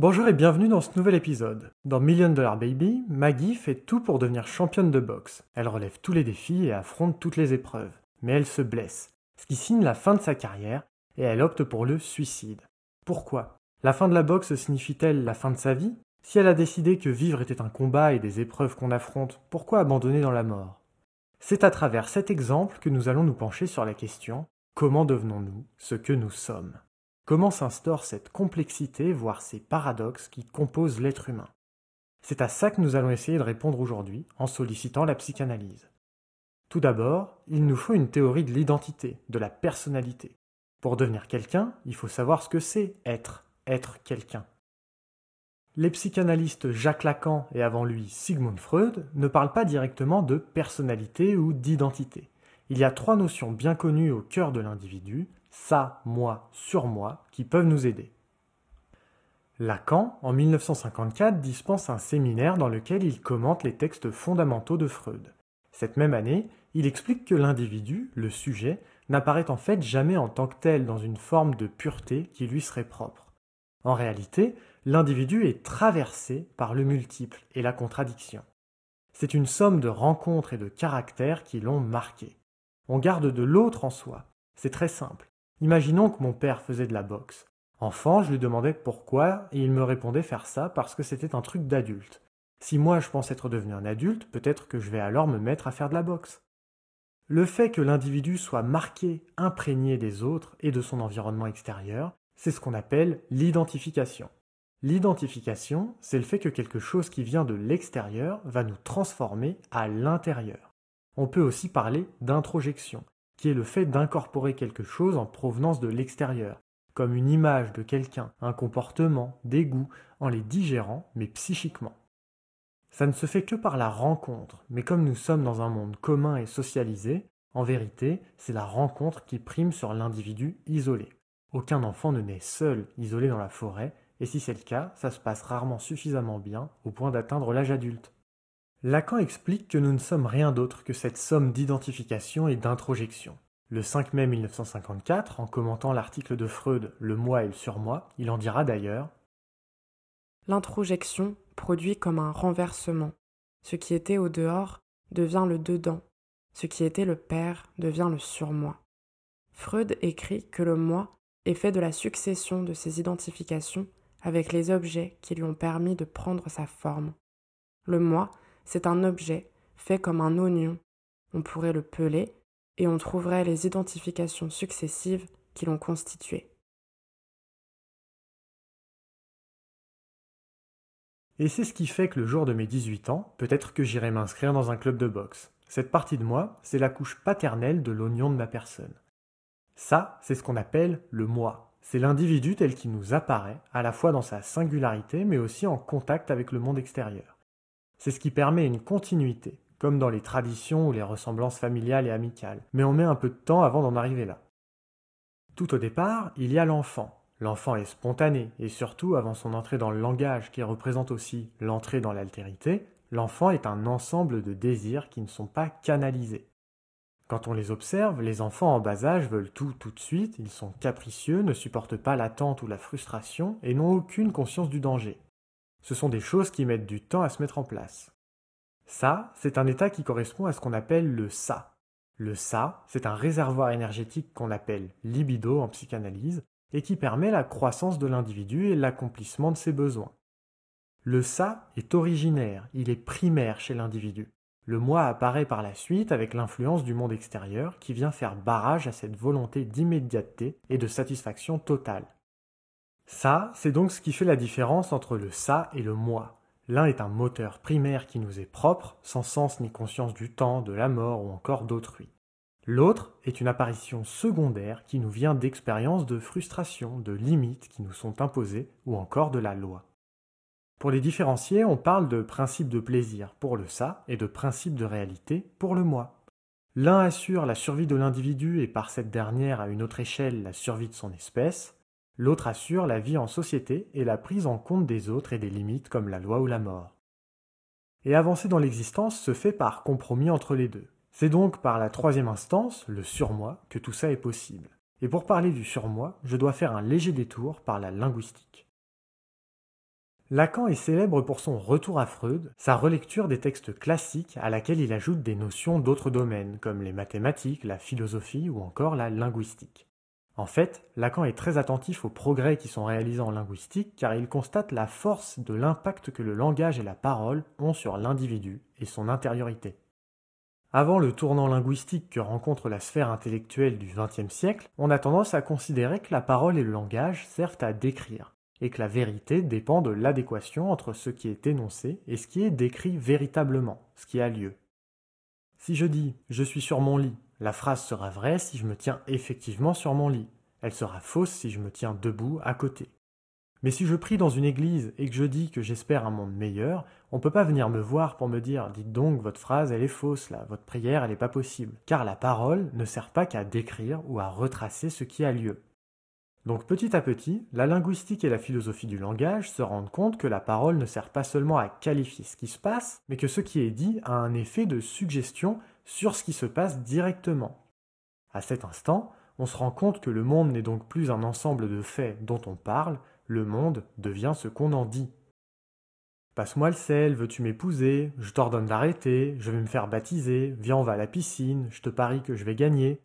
Bonjour et bienvenue dans ce nouvel épisode. Dans Million Dollar Baby, Maggie fait tout pour devenir championne de boxe. Elle relève tous les défis et affronte toutes les épreuves. Mais elle se blesse, ce qui signe la fin de sa carrière, et elle opte pour le suicide. Pourquoi? La fin de la boxe signifie-t-elle la fin de sa vie? Si elle a décidé que vivre était un combat et des épreuves qu'on affronte, pourquoi abandonner dans la mort? C'est à travers cet exemple que nous allons nous pencher sur la question comment devenons-nous ce que nous sommes? Comment s'instaure cette complexité, voire ces paradoxes qui composent l'être humain C'est à ça que nous allons essayer de répondre aujourd'hui en sollicitant la psychanalyse. Tout d'abord, il nous faut une théorie de l'identité, de la personnalité. Pour devenir quelqu'un, il faut savoir ce que c'est être, être quelqu'un. Les psychanalystes Jacques Lacan et avant lui Sigmund Freud ne parlent pas directement de personnalité ou d'identité. Il y a trois notions bien connues au cœur de l'individu, ça, moi, sur moi, qui peuvent nous aider. Lacan, en 1954, dispense un séminaire dans lequel il commente les textes fondamentaux de Freud. Cette même année, il explique que l'individu, le sujet, n'apparaît en fait jamais en tant que tel dans une forme de pureté qui lui serait propre. En réalité, l'individu est traversé par le multiple et la contradiction. C'est une somme de rencontres et de caractères qui l'ont marqué. On garde de l'autre en soi. C'est très simple. Imaginons que mon père faisait de la boxe. Enfant, je lui demandais pourquoi, et il me répondait faire ça parce que c'était un truc d'adulte. Si moi je pense être devenu un adulte, peut-être que je vais alors me mettre à faire de la boxe. Le fait que l'individu soit marqué, imprégné des autres et de son environnement extérieur, c'est ce qu'on appelle l'identification. L'identification, c'est le fait que quelque chose qui vient de l'extérieur va nous transformer à l'intérieur. On peut aussi parler d'introjection qui est le fait d'incorporer quelque chose en provenance de l'extérieur, comme une image de quelqu'un, un comportement, des goûts, en les digérant, mais psychiquement. Ça ne se fait que par la rencontre, mais comme nous sommes dans un monde commun et socialisé, en vérité, c'est la rencontre qui prime sur l'individu isolé. Aucun enfant ne naît seul, isolé dans la forêt, et si c'est le cas, ça se passe rarement suffisamment bien au point d'atteindre l'âge adulte. Lacan explique que nous ne sommes rien d'autre que cette somme d'identification et d'introjection. Le 5 mai 1954, en commentant l'article de Freud Le moi et le surmoi, il en dira d'ailleurs L'introjection produit comme un renversement. Ce qui était au dehors devient le dedans. Ce qui était le père devient le surmoi. Freud écrit que le moi est fait de la succession de ces identifications avec les objets qui lui ont permis de prendre sa forme. Le moi c'est un objet fait comme un oignon. On pourrait le peler et on trouverait les identifications successives qui l'ont constitué. Et c'est ce qui fait que le jour de mes 18 ans, peut-être que j'irai m'inscrire dans un club de boxe. Cette partie de moi, c'est la couche paternelle de l'oignon de ma personne. Ça, c'est ce qu'on appelle le moi. C'est l'individu tel qu'il nous apparaît, à la fois dans sa singularité, mais aussi en contact avec le monde extérieur. C'est ce qui permet une continuité, comme dans les traditions ou les ressemblances familiales et amicales, mais on met un peu de temps avant d'en arriver là. Tout au départ, il y a l'enfant. L'enfant est spontané, et surtout avant son entrée dans le langage qui représente aussi l'entrée dans l'altérité, l'enfant est un ensemble de désirs qui ne sont pas canalisés. Quand on les observe, les enfants en bas âge veulent tout tout de suite, ils sont capricieux, ne supportent pas l'attente ou la frustration et n'ont aucune conscience du danger. Ce sont des choses qui mettent du temps à se mettre en place. Ça, c'est un état qui correspond à ce qu'on appelle le ça. Le ça, c'est un réservoir énergétique qu'on appelle libido en psychanalyse et qui permet la croissance de l'individu et l'accomplissement de ses besoins. Le ça est originaire, il est primaire chez l'individu. Le moi apparaît par la suite avec l'influence du monde extérieur qui vient faire barrage à cette volonté d'immédiateté et de satisfaction totale. Ça, c'est donc ce qui fait la différence entre le ça et le moi. L'un est un moteur primaire qui nous est propre, sans sens ni conscience du temps, de la mort ou encore d'autrui. L'autre est une apparition secondaire qui nous vient d'expériences de frustration, de limites qui nous sont imposées ou encore de la loi. Pour les différencier, on parle de principe de plaisir pour le ça et de principe de réalité pour le moi. L'un assure la survie de l'individu et par cette dernière à une autre échelle la survie de son espèce, L'autre assure la vie en société et la prise en compte des autres et des limites comme la loi ou la mort. Et avancer dans l'existence se fait par compromis entre les deux. C'est donc par la troisième instance, le surmoi, que tout ça est possible. Et pour parler du surmoi, je dois faire un léger détour par la linguistique. Lacan est célèbre pour son retour à Freud, sa relecture des textes classiques à laquelle il ajoute des notions d'autres domaines, comme les mathématiques, la philosophie ou encore la linguistique. En fait, Lacan est très attentif aux progrès qui sont réalisés en linguistique car il constate la force de l'impact que le langage et la parole ont sur l'individu et son intériorité. Avant le tournant linguistique que rencontre la sphère intellectuelle du XXe siècle, on a tendance à considérer que la parole et le langage servent à décrire, et que la vérité dépend de l'adéquation entre ce qui est énoncé et ce qui est décrit véritablement, ce qui a lieu. Si je dis je suis sur mon lit, la phrase sera vraie si je me tiens effectivement sur mon lit. Elle sera fausse si je me tiens debout à côté. Mais si je prie dans une église et que je dis que j'espère un monde meilleur, on peut pas venir me voir pour me dire dites donc votre phrase elle est fausse là, votre prière elle n'est pas possible. Car la parole ne sert pas qu'à décrire ou à retracer ce qui a lieu. Donc petit à petit, la linguistique et la philosophie du langage se rendent compte que la parole ne sert pas seulement à qualifier ce qui se passe, mais que ce qui est dit a un effet de suggestion sur ce qui se passe directement. À cet instant, on se rend compte que le monde n'est donc plus un ensemble de faits dont on parle, le monde devient ce qu'on en dit. Passe-moi le sel, veux-tu m'épouser? Je t'ordonne d'arrêter, je vais me faire baptiser, viens on va à la piscine, je te parie que je vais gagner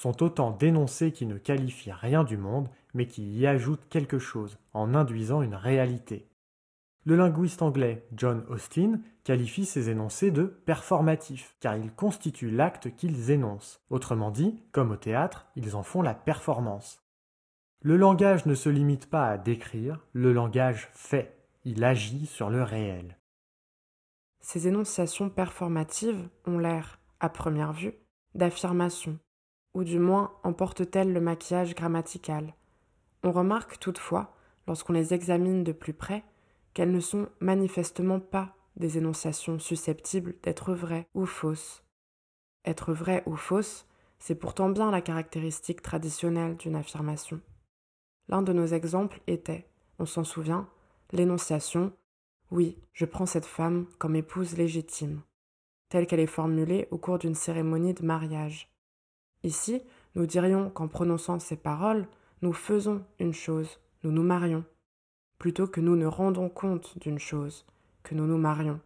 sont autant d'énoncés qui ne qualifient rien du monde, mais qui y ajoutent quelque chose, en induisant une réalité. Le linguiste anglais John Austin qualifie ces énoncés de performatifs, car ils constituent l'acte qu'ils énoncent. Autrement dit, comme au théâtre, ils en font la performance. Le langage ne se limite pas à décrire, le langage fait, il agit sur le réel. Ces énonciations performatives ont l'air, à première vue, d'affirmations, ou du moins emportent-elles le maquillage grammatical? On remarque toutefois, lorsqu'on les examine de plus près, qu'elles ne sont manifestement pas des énonciations susceptibles d'être vraies ou fausses. Être vrai ou fausse, c'est pourtant bien la caractéristique traditionnelle d'une affirmation. L'un de nos exemples était, on s'en souvient, l'énonciation Oui, je prends cette femme comme épouse légitime, telle qu'elle est formulée au cours d'une cérémonie de mariage. Ici, nous dirions qu'en prononçant ces paroles, nous faisons une chose, nous nous marions, plutôt que nous ne rendons compte d'une chose, que nous nous marions.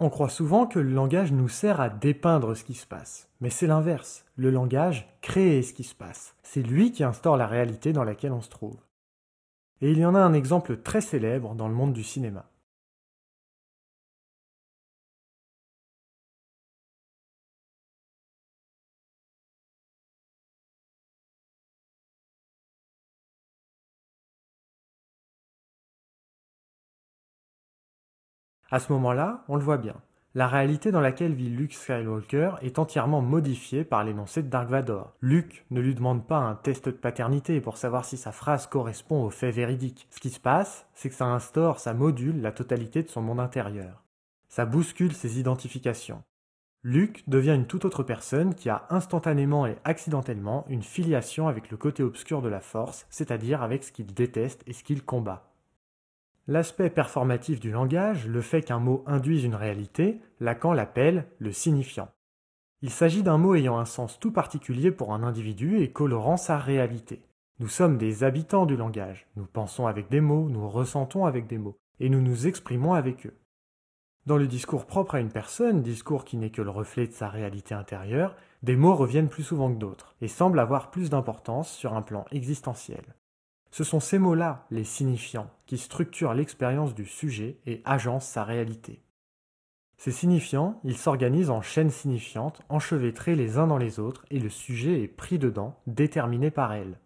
On croit souvent que le langage nous sert à dépeindre ce qui se passe, mais c'est l'inverse. Le langage crée ce qui se passe. C'est lui qui instaure la réalité dans laquelle on se trouve. Et il y en a un exemple très célèbre dans le monde du cinéma. À ce moment-là, on le voit bien. La réalité dans laquelle vit Luke Skywalker est entièrement modifiée par l'énoncé de Dark Vador. Luke ne lui demande pas un test de paternité pour savoir si sa phrase correspond aux faits véridiques. Ce qui se passe, c'est que ça instaure, ça module la totalité de son monde intérieur. Ça bouscule ses identifications. Luke devient une toute autre personne qui a instantanément et accidentellement une filiation avec le côté obscur de la force, c'est-à-dire avec ce qu'il déteste et ce qu'il combat. L'aspect performatif du langage, le fait qu'un mot induise une réalité, Lacan l'appelle le signifiant. Il s'agit d'un mot ayant un sens tout particulier pour un individu et colorant sa réalité. Nous sommes des habitants du langage, nous pensons avec des mots, nous ressentons avec des mots, et nous nous exprimons avec eux. Dans le discours propre à une personne, discours qui n'est que le reflet de sa réalité intérieure, des mots reviennent plus souvent que d'autres, et semblent avoir plus d'importance sur un plan existentiel. Ce sont ces mots-là, les signifiants, qui structurent l'expérience du sujet et agencent sa réalité. Ces signifiants, ils s'organisent en chaînes signifiantes, enchevêtrées les uns dans les autres, et le sujet est pris dedans, déterminé par elles.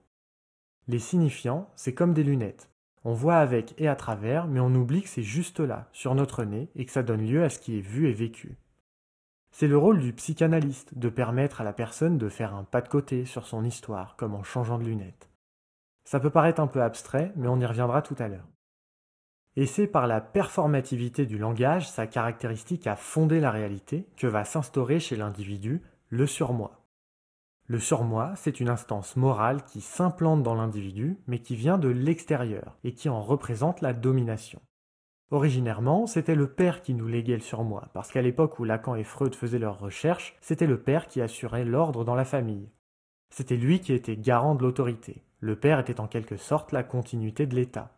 Les signifiants, c'est comme des lunettes. On voit avec et à travers, mais on oublie que c'est juste là, sur notre nez, et que ça donne lieu à ce qui est vu et vécu. C'est le rôle du psychanalyste de permettre à la personne de faire un pas de côté sur son histoire, comme en changeant de lunettes. Ça peut paraître un peu abstrait, mais on y reviendra tout à l'heure. Et c'est par la performativité du langage, sa caractéristique à fonder la réalité, que va s'instaurer chez l'individu le surmoi. Le surmoi, c'est une instance morale qui s'implante dans l'individu, mais qui vient de l'extérieur, et qui en représente la domination. Originairement, c'était le père qui nous léguait le surmoi, parce qu'à l'époque où Lacan et Freud faisaient leurs recherches, c'était le père qui assurait l'ordre dans la famille. C'était lui qui était garant de l'autorité. Le père était en quelque sorte la continuité de l'État.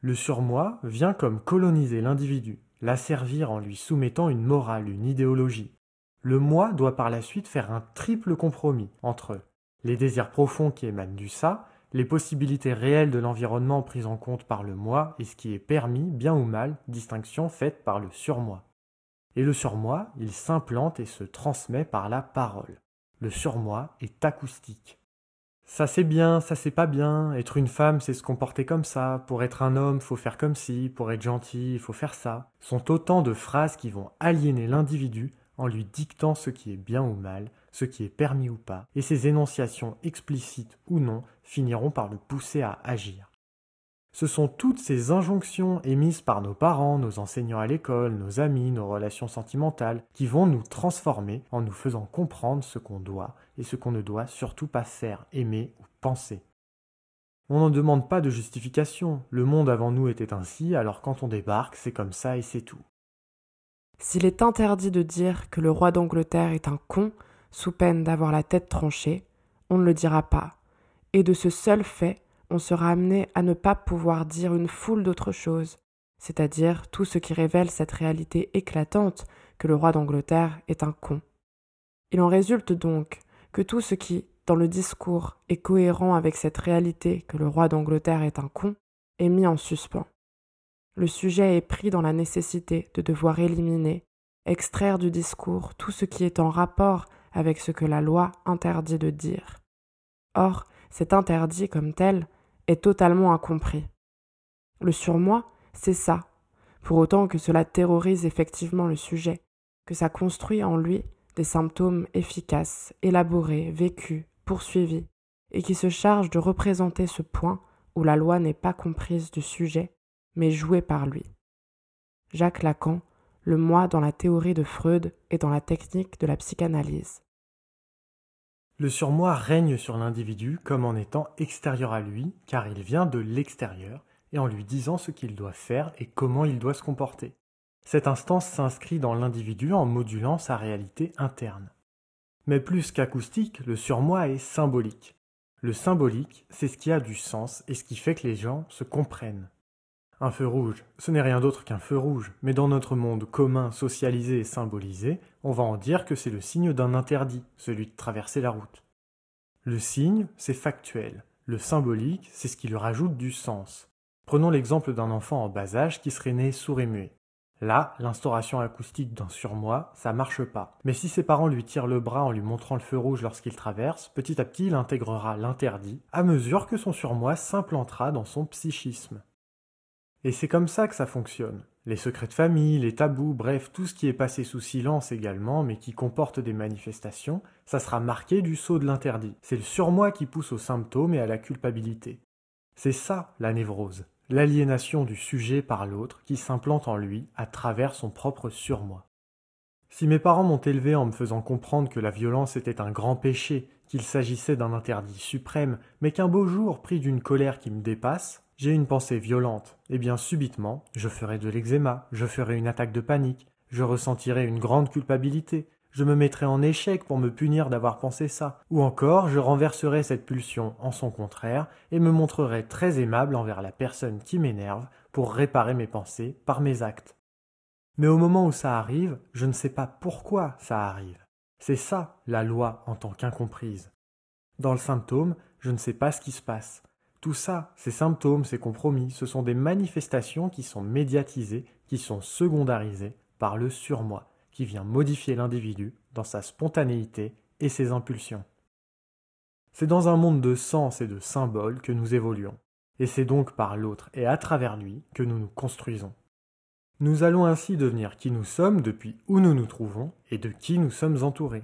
Le surmoi vient comme coloniser l'individu, l'asservir en lui soumettant une morale, une idéologie. Le moi doit par la suite faire un triple compromis entre les désirs profonds qui émanent du ça, les possibilités réelles de l'environnement prises en compte par le moi et ce qui est permis, bien ou mal, distinction faite par le surmoi. Et le surmoi, il s'implante et se transmet par la parole. Le surmoi est acoustique. Ça c'est bien, ça c'est pas bien, être une femme c'est se comporter comme ça, pour être un homme faut faire comme ci, pour être gentil il faut faire ça, sont autant de phrases qui vont aliéner l'individu en lui dictant ce qui est bien ou mal, ce qui est permis ou pas, et ces énonciations explicites ou non finiront par le pousser à agir. Ce sont toutes ces injonctions émises par nos parents, nos enseignants à l'école, nos amis, nos relations sentimentales, qui vont nous transformer en nous faisant comprendre ce qu'on doit et ce qu'on ne doit surtout pas faire, aimer ou penser. On n'en demande pas de justification, le monde avant nous était ainsi, alors quand on débarque, c'est comme ça et c'est tout. S'il est interdit de dire que le roi d'Angleterre est un con, sous peine d'avoir la tête tranchée, on ne le dira pas, et de ce seul fait, on sera amené à ne pas pouvoir dire une foule d'autres choses, c'est-à-dire tout ce qui révèle cette réalité éclatante que le roi d'Angleterre est un con. Il en résulte donc que tout ce qui, dans le discours, est cohérent avec cette réalité que le roi d'Angleterre est un con, est mis en suspens le sujet est pris dans la nécessité de devoir éliminer, extraire du discours tout ce qui est en rapport avec ce que la loi interdit de dire. Or, cet interdit comme tel est totalement incompris. Le surmoi, c'est ça, pour autant que cela terrorise effectivement le sujet, que ça construit en lui des symptômes efficaces, élaborés, vécus, poursuivis, et qui se charge de représenter ce point où la loi n'est pas comprise du sujet mais joué par lui. Jacques Lacan, le moi dans la théorie de Freud et dans la technique de la psychanalyse. Le surmoi règne sur l'individu comme en étant extérieur à lui, car il vient de l'extérieur, et en lui disant ce qu'il doit faire et comment il doit se comporter. Cette instance s'inscrit dans l'individu en modulant sa réalité interne. Mais plus qu'acoustique, le surmoi est symbolique. Le symbolique, c'est ce qui a du sens et ce qui fait que les gens se comprennent. Un feu rouge, ce n'est rien d'autre qu'un feu rouge, mais dans notre monde commun, socialisé et symbolisé, on va en dire que c'est le signe d'un interdit, celui de traverser la route. Le signe, c'est factuel. Le symbolique, c'est ce qui lui rajoute du sens. Prenons l'exemple d'un enfant en bas âge qui serait né sourd et muet. Là, l'instauration acoustique d'un surmoi, ça marche pas. Mais si ses parents lui tirent le bras en lui montrant le feu rouge lorsqu'il traverse, petit à petit il intégrera l'interdit, à mesure que son surmoi s'implantera dans son psychisme. Et c'est comme ça que ça fonctionne. Les secrets de famille, les tabous, bref, tout ce qui est passé sous silence également, mais qui comporte des manifestations, ça sera marqué du sceau de l'interdit. C'est le surmoi qui pousse aux symptômes et à la culpabilité. C'est ça, la névrose. L'aliénation du sujet par l'autre qui s'implante en lui à travers son propre surmoi. Si mes parents m'ont élevé en me faisant comprendre que la violence était un grand péché, qu'il s'agissait d'un interdit suprême, mais qu'un beau jour, pris d'une colère qui me dépasse, j'ai une pensée violente, et eh bien subitement, je ferai de l'eczéma, je ferai une attaque de panique, je ressentirai une grande culpabilité, je me mettrai en échec pour me punir d'avoir pensé ça, ou encore je renverserai cette pulsion en son contraire et me montrerai très aimable envers la personne qui m'énerve pour réparer mes pensées par mes actes. Mais au moment où ça arrive, je ne sais pas pourquoi ça arrive. C'est ça la loi en tant qu'incomprise. Dans le symptôme, je ne sais pas ce qui se passe. Tout ça, ces symptômes, ces compromis, ce sont des manifestations qui sont médiatisées, qui sont secondarisées par le surmoi, qui vient modifier l'individu dans sa spontanéité et ses impulsions. C'est dans un monde de sens et de symboles que nous évoluons, et c'est donc par l'autre et à travers lui que nous nous construisons. Nous allons ainsi devenir qui nous sommes depuis où nous nous trouvons et de qui nous sommes entourés.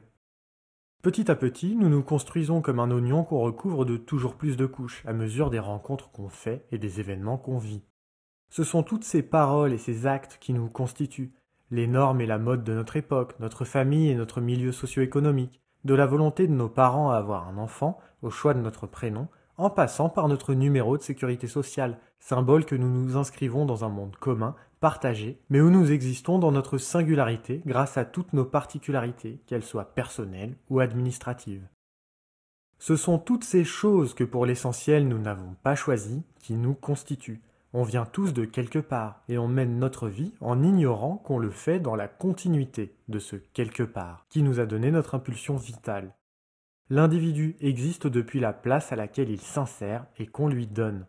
Petit à petit, nous nous construisons comme un oignon qu'on recouvre de toujours plus de couches à mesure des rencontres qu'on fait et des événements qu'on vit. Ce sont toutes ces paroles et ces actes qui nous constituent, les normes et la mode de notre époque, notre famille et notre milieu socio-économique, de la volonté de nos parents à avoir un enfant, au choix de notre prénom, en passant par notre numéro de sécurité sociale, symbole que nous nous inscrivons dans un monde commun partagé, mais où nous existons dans notre singularité grâce à toutes nos particularités, qu'elles soient personnelles ou administratives. Ce sont toutes ces choses que pour l'essentiel nous n'avons pas choisies qui nous constituent. On vient tous de quelque part et on mène notre vie en ignorant qu'on le fait dans la continuité de ce quelque part qui nous a donné notre impulsion vitale. L'individu existe depuis la place à laquelle il s'insère et qu'on lui donne.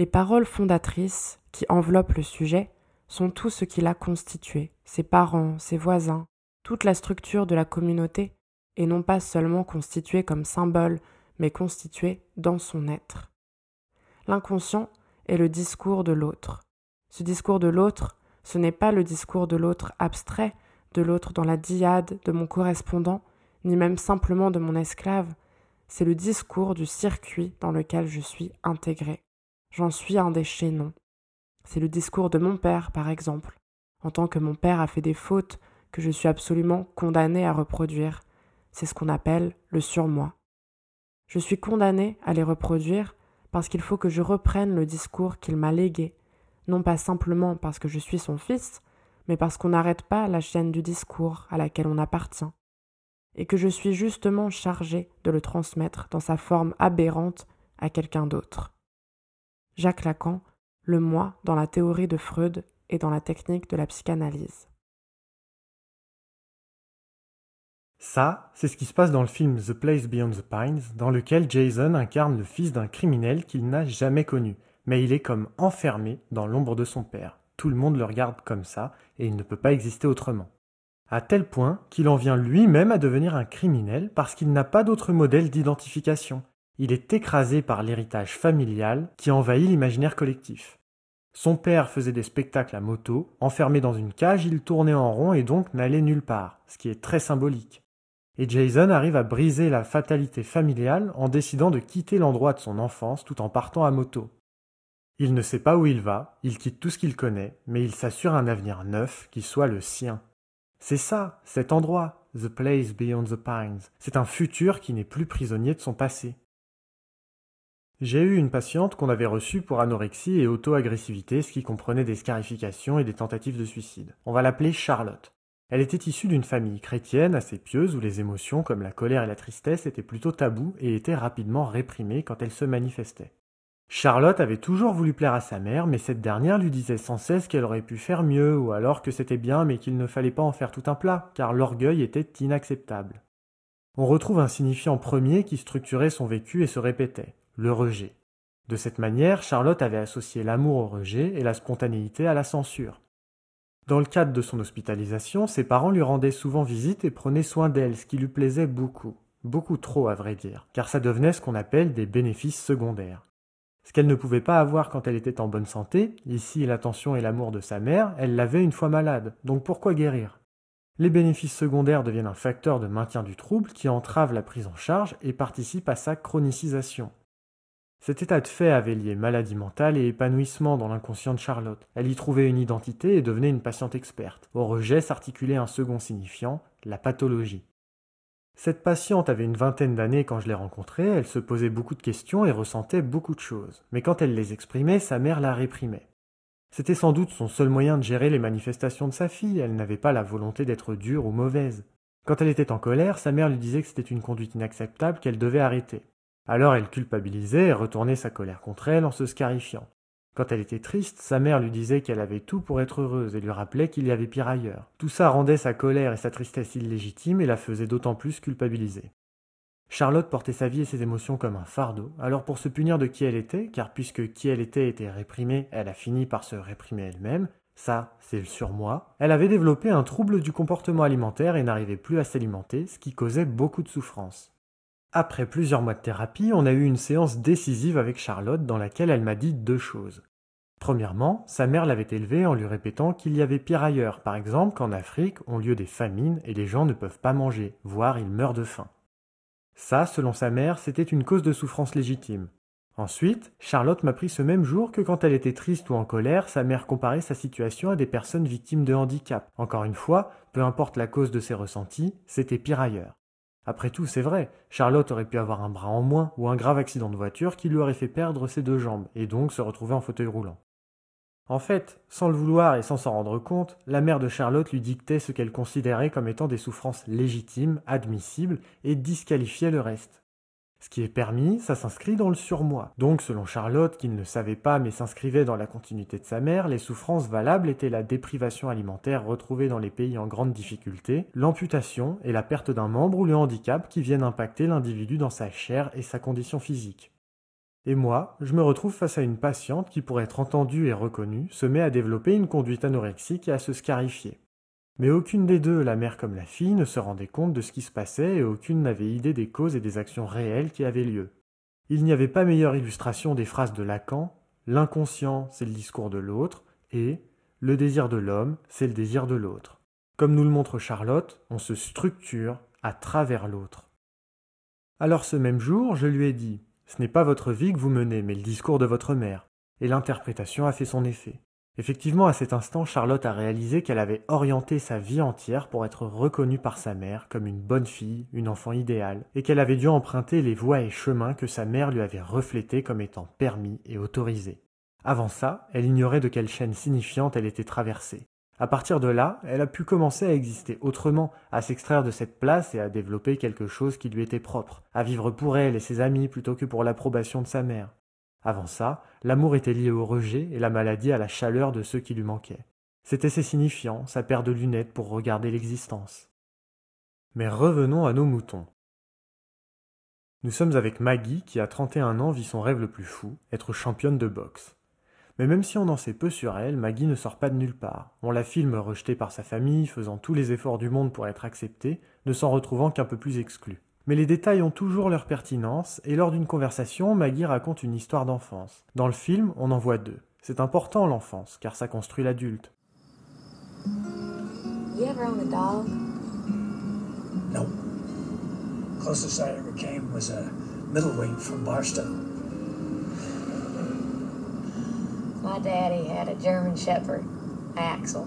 Les paroles fondatrices qui enveloppent le sujet sont tout ce qui l'a constitué, ses parents, ses voisins, toute la structure de la communauté, et non pas seulement constituée comme symbole, mais constituée dans son être. L'inconscient est le discours de l'autre. Ce discours de l'autre, ce n'est pas le discours de l'autre abstrait, de l'autre dans la diade de mon correspondant, ni même simplement de mon esclave, c'est le discours du circuit dans lequel je suis intégré. J'en suis un des chaînons. C'est le discours de mon père, par exemple, en tant que mon père a fait des fautes que je suis absolument condamné à reproduire. C'est ce qu'on appelle le surmoi. Je suis condamné à les reproduire parce qu'il faut que je reprenne le discours qu'il m'a légué, non pas simplement parce que je suis son fils, mais parce qu'on n'arrête pas la chaîne du discours à laquelle on appartient, et que je suis justement chargé de le transmettre dans sa forme aberrante à quelqu'un d'autre. Jacques Lacan, le moi dans la théorie de Freud et dans la technique de la psychanalyse. Ça, c'est ce qui se passe dans le film The Place Beyond the Pines, dans lequel Jason incarne le fils d'un criminel qu'il n'a jamais connu, mais il est comme enfermé dans l'ombre de son père. Tout le monde le regarde comme ça, et il ne peut pas exister autrement. À tel point qu'il en vient lui-même à devenir un criminel parce qu'il n'a pas d'autre modèle d'identification. Il est écrasé par l'héritage familial qui envahit l'imaginaire collectif. Son père faisait des spectacles à moto, enfermé dans une cage, il tournait en rond et donc n'allait nulle part, ce qui est très symbolique et Jason arrive à briser la fatalité familiale en décidant de quitter l'endroit de son enfance tout en partant à moto. Il ne sait pas où il va, il quitte tout ce qu'il connaît, mais il s'assure un avenir neuf qui soit le sien. C'est ça, cet endroit, The Place Beyond the Pines. C'est un futur qui n'est plus prisonnier de son passé. J'ai eu une patiente qu'on avait reçue pour anorexie et auto-agressivité, ce qui comprenait des scarifications et des tentatives de suicide. On va l'appeler Charlotte. Elle était issue d'une famille chrétienne assez pieuse où les émotions comme la colère et la tristesse étaient plutôt tabous et étaient rapidement réprimées quand elles se manifestaient. Charlotte avait toujours voulu plaire à sa mère, mais cette dernière lui disait sans cesse qu'elle aurait pu faire mieux, ou alors que c'était bien mais qu'il ne fallait pas en faire tout un plat, car l'orgueil était inacceptable. On retrouve un signifiant premier qui structurait son vécu et se répétait, le rejet. De cette manière, Charlotte avait associé l'amour au rejet et la spontanéité à la censure. Dans le cadre de son hospitalisation, ses parents lui rendaient souvent visite et prenaient soin d'elle, ce qui lui plaisait beaucoup. Beaucoup trop, à vrai dire, car ça devenait ce qu'on appelle des bénéfices secondaires. Ce qu'elle ne pouvait pas avoir quand elle était en bonne santé, ici l'attention et l'amour de sa mère, elle l'avait une fois malade, donc pourquoi guérir? Les bénéfices secondaires deviennent un facteur de maintien du trouble qui entrave la prise en charge et participe à sa chronicisation. Cet état de fait avait lié maladie mentale et épanouissement dans l'inconscient de Charlotte. Elle y trouvait une identité et devenait une patiente experte. Au rejet s'articulait un second signifiant, la pathologie. Cette patiente avait une vingtaine d'années quand je l'ai rencontrée, elle se posait beaucoup de questions et ressentait beaucoup de choses. Mais quand elle les exprimait, sa mère la réprimait. C'était sans doute son seul moyen de gérer les manifestations de sa fille, elle n'avait pas la volonté d'être dure ou mauvaise. Quand elle était en colère, sa mère lui disait que c'était une conduite inacceptable qu'elle devait arrêter. Alors elle culpabilisait et retournait sa colère contre elle en se scarifiant. Quand elle était triste, sa mère lui disait qu'elle avait tout pour être heureuse et lui rappelait qu'il y avait pire ailleurs. Tout ça rendait sa colère et sa tristesse illégitimes et la faisait d'autant plus culpabiliser. Charlotte portait sa vie et ses émotions comme un fardeau, alors pour se punir de qui elle était, car puisque qui elle était était réprimée, elle a fini par se réprimer elle-même, ça, c'est le surmoi, elle avait développé un trouble du comportement alimentaire et n'arrivait plus à s'alimenter, ce qui causait beaucoup de souffrance. Après plusieurs mois de thérapie, on a eu une séance décisive avec Charlotte dans laquelle elle m'a dit deux choses. Premièrement, sa mère l'avait élevée en lui répétant qu'il y avait pire ailleurs, par exemple qu'en Afrique ont lieu des famines et les gens ne peuvent pas manger, voire ils meurent de faim. Ça, selon sa mère, c'était une cause de souffrance légitime. Ensuite, Charlotte m'a pris ce même jour que quand elle était triste ou en colère, sa mère comparait sa situation à des personnes victimes de handicap. Encore une fois, peu importe la cause de ses ressentis, c'était pire ailleurs. Après tout, c'est vrai, Charlotte aurait pu avoir un bras en moins ou un grave accident de voiture qui lui aurait fait perdre ses deux jambes et donc se retrouver en fauteuil roulant. En fait, sans le vouloir et sans s'en rendre compte, la mère de Charlotte lui dictait ce qu'elle considérait comme étant des souffrances légitimes, admissibles, et disqualifiait le reste. Ce qui est permis, ça s'inscrit dans le surmoi. Donc, selon Charlotte, qui ne le savait pas mais s'inscrivait dans la continuité de sa mère, les souffrances valables étaient la déprivation alimentaire retrouvée dans les pays en grande difficulté, l'amputation et la perte d'un membre ou le handicap qui viennent impacter l'individu dans sa chair et sa condition physique. Et moi, je me retrouve face à une patiente qui, pour être entendue et reconnue, se met à développer une conduite anorexique et à se scarifier. Mais aucune des deux, la mère comme la fille, ne se rendait compte de ce qui se passait et aucune n'avait idée des causes et des actions réelles qui avaient lieu. Il n'y avait pas meilleure illustration des phrases de Lacan L'inconscient, c'est le discours de l'autre, et le désir de l'homme, c'est le désir de l'autre. Comme nous le montre Charlotte, on se structure à travers l'autre. Alors ce même jour, je lui ai dit Ce n'est pas votre vie que vous menez, mais le discours de votre mère. Et l'interprétation a fait son effet. Effectivement, à cet instant, Charlotte a réalisé qu'elle avait orienté sa vie entière pour être reconnue par sa mère comme une bonne fille, une enfant idéale, et qu'elle avait dû emprunter les voies et chemins que sa mère lui avait reflétés comme étant permis et autorisés. Avant ça, elle ignorait de quelle chaîne signifiante elle était traversée. À partir de là, elle a pu commencer à exister autrement, à s'extraire de cette place et à développer quelque chose qui lui était propre, à vivre pour elle et ses amis plutôt que pour l'approbation de sa mère. Avant ça, l'amour était lié au rejet et la maladie à la chaleur de ceux qui lui manquaient. C'était ses signifiants, sa paire de lunettes pour regarder l'existence. Mais revenons à nos moutons. Nous sommes avec Maggie qui à 31 ans vit son rêve le plus fou, être championne de boxe. Mais même si on en sait peu sur elle, Maggie ne sort pas de nulle part. On la filme rejetée par sa famille, faisant tous les efforts du monde pour être acceptée, ne s'en retrouvant qu'un peu plus exclue. Mais les détails ont toujours leur pertinence, et lors d'une conversation, Maggie raconte une histoire d'enfance. Dans le film, on en voit deux. C'est important l'enfance, car ça construit l'adulte. You ever own a dog? No. Closest I ever came was a middleweight from Barstow. My daddy had a German Shepherd, Axel.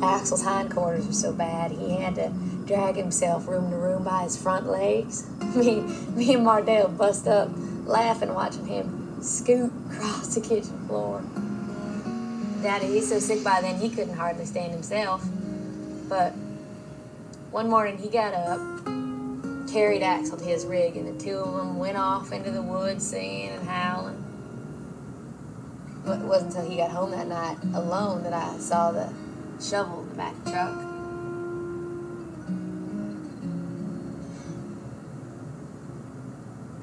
Axel's hindquarters were so bad he had to drag himself room to room by his front legs. Me, me and Mardell bust up laughing watching him scoot across the kitchen floor. Daddy, he's so sick by then he couldn't hardly stand himself. But one morning he got up, carried Axel to his rig, and the two of them went off into the woods singing and howling. But it wasn't until he got home that night alone that I saw the shovel in the back of the truck.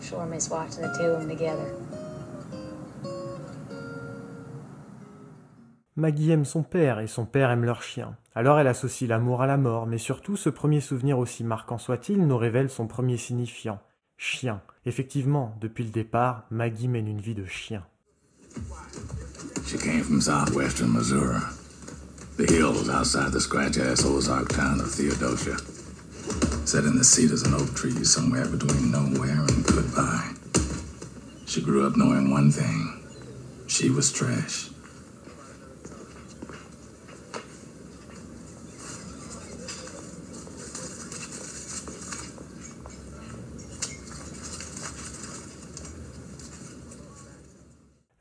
Sure miss watching the two of them together. Maggie aime son père et son père aime leur chien. Alors elle associe l'amour à la mort, mais surtout ce premier souvenir aussi marquant soit-il nous révèle son premier signifiant, chien. Effectivement, depuis le départ, Maggie mène une vie de chien. She came from southwestern Missouri, the hills outside the scratch-ass Ozark town of Theodosia. Set in the cedars and oak trees somewhere between nowhere and goodbye. She grew up knowing one thing. She was trash.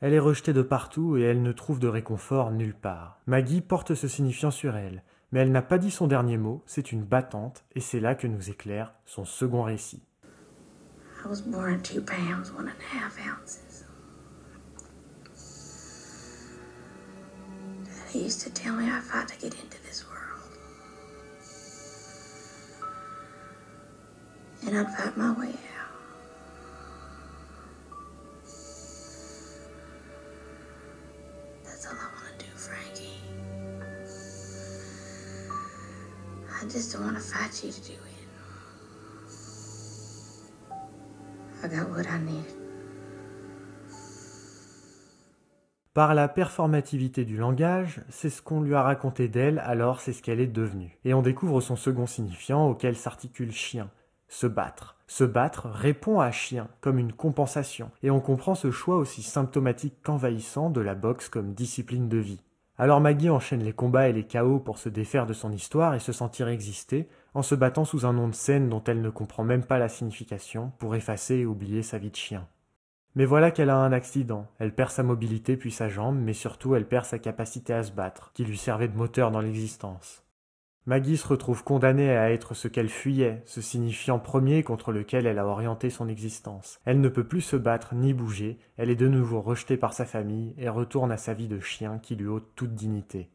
Elle est rejetée de partout et elle ne trouve de réconfort nulle part. Maggie porte ce signifiant sur elle, mais elle n'a pas dit son dernier mot, c'est une battante, et c'est là que nous éclaire son second récit. I was born two pounds, one and a half ounces. Daddy used to tell me I fought to get into this world. And I'd fight my way out. Par la performativité du langage, c'est ce qu'on lui a raconté d'elle, alors c'est ce qu'elle est devenue. Et on découvre son second signifiant auquel s'articule chien, se battre. Se battre répond à chien, comme une compensation, et on comprend ce choix aussi symptomatique qu'envahissant de la boxe comme discipline de vie. Alors Maggie enchaîne les combats et les chaos pour se défaire de son histoire et se sentir exister, en se battant sous un nom de scène dont elle ne comprend même pas la signification, pour effacer et oublier sa vie de chien. Mais voilà qu'elle a un accident. Elle perd sa mobilité puis sa jambe, mais surtout elle perd sa capacité à se battre, qui lui servait de moteur dans l'existence. Maggie se retrouve condamnée à être ce qu'elle fuyait, ce signifiant premier contre lequel elle a orienté son existence. Elle ne peut plus se battre ni bouger, elle est de nouveau rejetée par sa famille et retourne à sa vie de chien qui lui ôte toute dignité.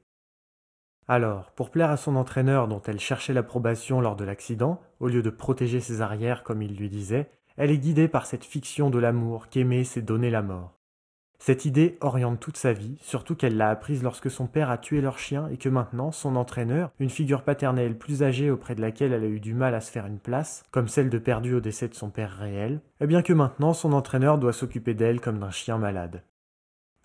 Alors, pour plaire à son entraîneur dont elle cherchait l'approbation lors de l'accident, au lieu de protéger ses arrières comme il lui disait, elle est guidée par cette fiction de l'amour qu'aimer c'est donner la mort. Cette idée oriente toute sa vie, surtout qu'elle l'a apprise lorsque son père a tué leur chien et que maintenant son entraîneur, une figure paternelle plus âgée auprès de laquelle elle a eu du mal à se faire une place, comme celle de perdu au décès de son père réel, eh bien que maintenant son entraîneur doit s'occuper d'elle comme d'un chien malade.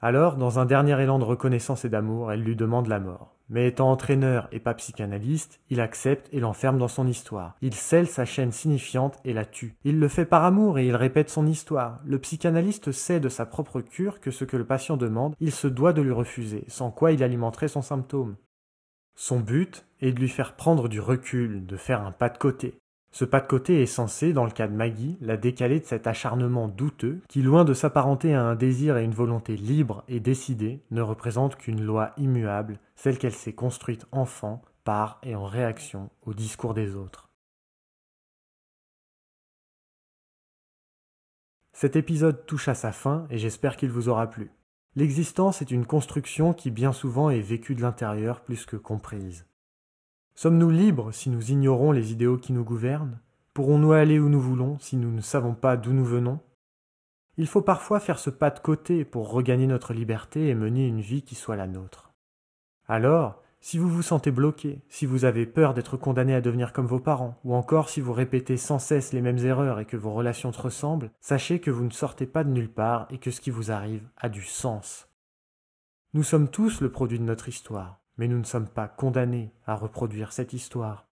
Alors, dans un dernier élan de reconnaissance et d'amour, elle lui demande la mort. Mais étant entraîneur et pas psychanalyste, il accepte et l'enferme dans son histoire. Il scelle sa chaîne signifiante et la tue. Il le fait par amour et il répète son histoire. Le psychanalyste sait de sa propre cure que ce que le patient demande, il se doit de lui refuser, sans quoi il alimenterait son symptôme. Son but est de lui faire prendre du recul, de faire un pas de côté. Ce pas de côté est censé, dans le cas de Maggie, la décaler de cet acharnement douteux qui, loin de s'apparenter à un désir et une volonté libre et décidée, ne représente qu'une loi immuable, celle qu'elle s'est construite enfant, par et en réaction au discours des autres. Cet épisode touche à sa fin et j'espère qu'il vous aura plu. L'existence est une construction qui bien souvent est vécue de l'intérieur plus que comprise. Sommes-nous libres si nous ignorons les idéaux qui nous gouvernent? Pourrons-nous aller où nous voulons si nous ne savons pas d'où nous venons? Il faut parfois faire ce pas de côté pour regagner notre liberté et mener une vie qui soit la nôtre. Alors, si vous vous sentez bloqué, si vous avez peur d'être condamné à devenir comme vos parents, ou encore si vous répétez sans cesse les mêmes erreurs et que vos relations se ressemblent, sachez que vous ne sortez pas de nulle part et que ce qui vous arrive a du sens. Nous sommes tous le produit de notre histoire mais nous ne sommes pas condamnés à reproduire cette histoire.